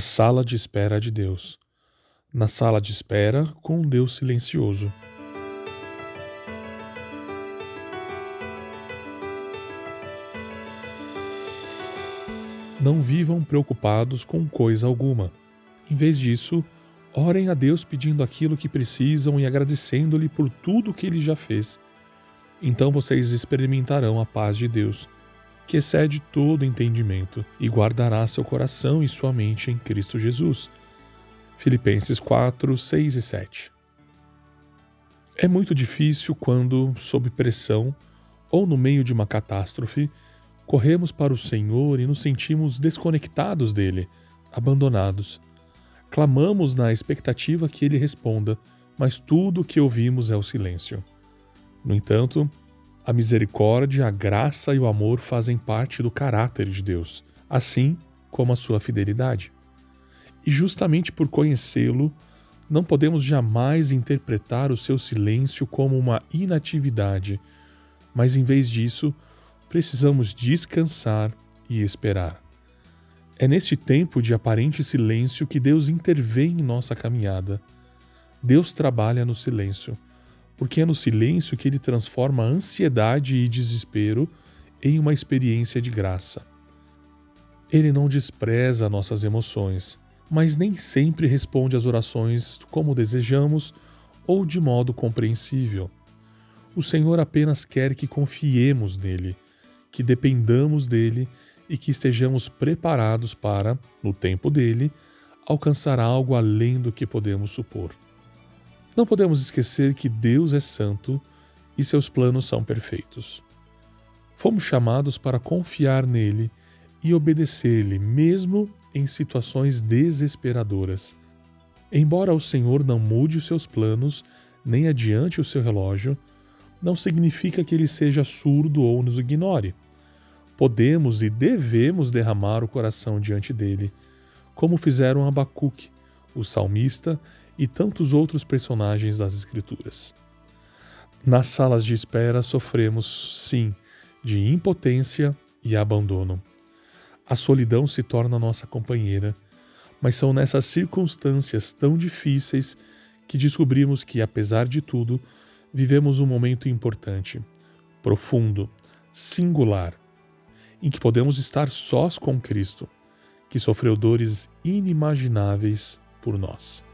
A sala de espera de Deus. Na sala de espera, com um Deus silencioso. Não vivam preocupados com coisa alguma. Em vez disso, orem a Deus pedindo aquilo que precisam e agradecendo-lhe por tudo que ele já fez. Então vocês experimentarão a paz de Deus que excede todo entendimento, e guardará seu coração e sua mente em Cristo Jesus. Filipenses 4, 6 e 7. É muito difícil quando, sob pressão ou no meio de uma catástrofe, corremos para o Senhor e nos sentimos desconectados dele, abandonados. Clamamos na expectativa que ele responda, mas tudo o que ouvimos é o silêncio. No entanto, a misericórdia, a graça e o amor fazem parte do caráter de Deus, assim como a sua fidelidade. E justamente por conhecê-lo, não podemos jamais interpretar o seu silêncio como uma inatividade, mas em vez disso, precisamos descansar e esperar. É neste tempo de aparente silêncio que Deus intervém em nossa caminhada. Deus trabalha no silêncio porque é no silêncio que ele transforma ansiedade e desespero em uma experiência de graça. Ele não despreza nossas emoções, mas nem sempre responde às orações como desejamos ou de modo compreensível. O Senhor apenas quer que confiemos nele, que dependamos dele e que estejamos preparados para, no tempo dele, alcançar algo além do que podemos supor. Não podemos esquecer que Deus é santo e seus planos são perfeitos. Fomos chamados para confiar nele e obedecer-lhe, mesmo em situações desesperadoras. Embora o Senhor não mude os seus planos, nem adiante o seu relógio, não significa que ele seja surdo ou nos ignore. Podemos e devemos derramar o coração diante dele, como fizeram Abacuque, o salmista e tantos outros personagens das Escrituras. Nas salas de espera sofremos, sim, de impotência e abandono. A solidão se torna nossa companheira, mas são nessas circunstâncias tão difíceis que descobrimos que, apesar de tudo, vivemos um momento importante, profundo, singular, em que podemos estar sós com Cristo, que sofreu dores inimagináveis por nós.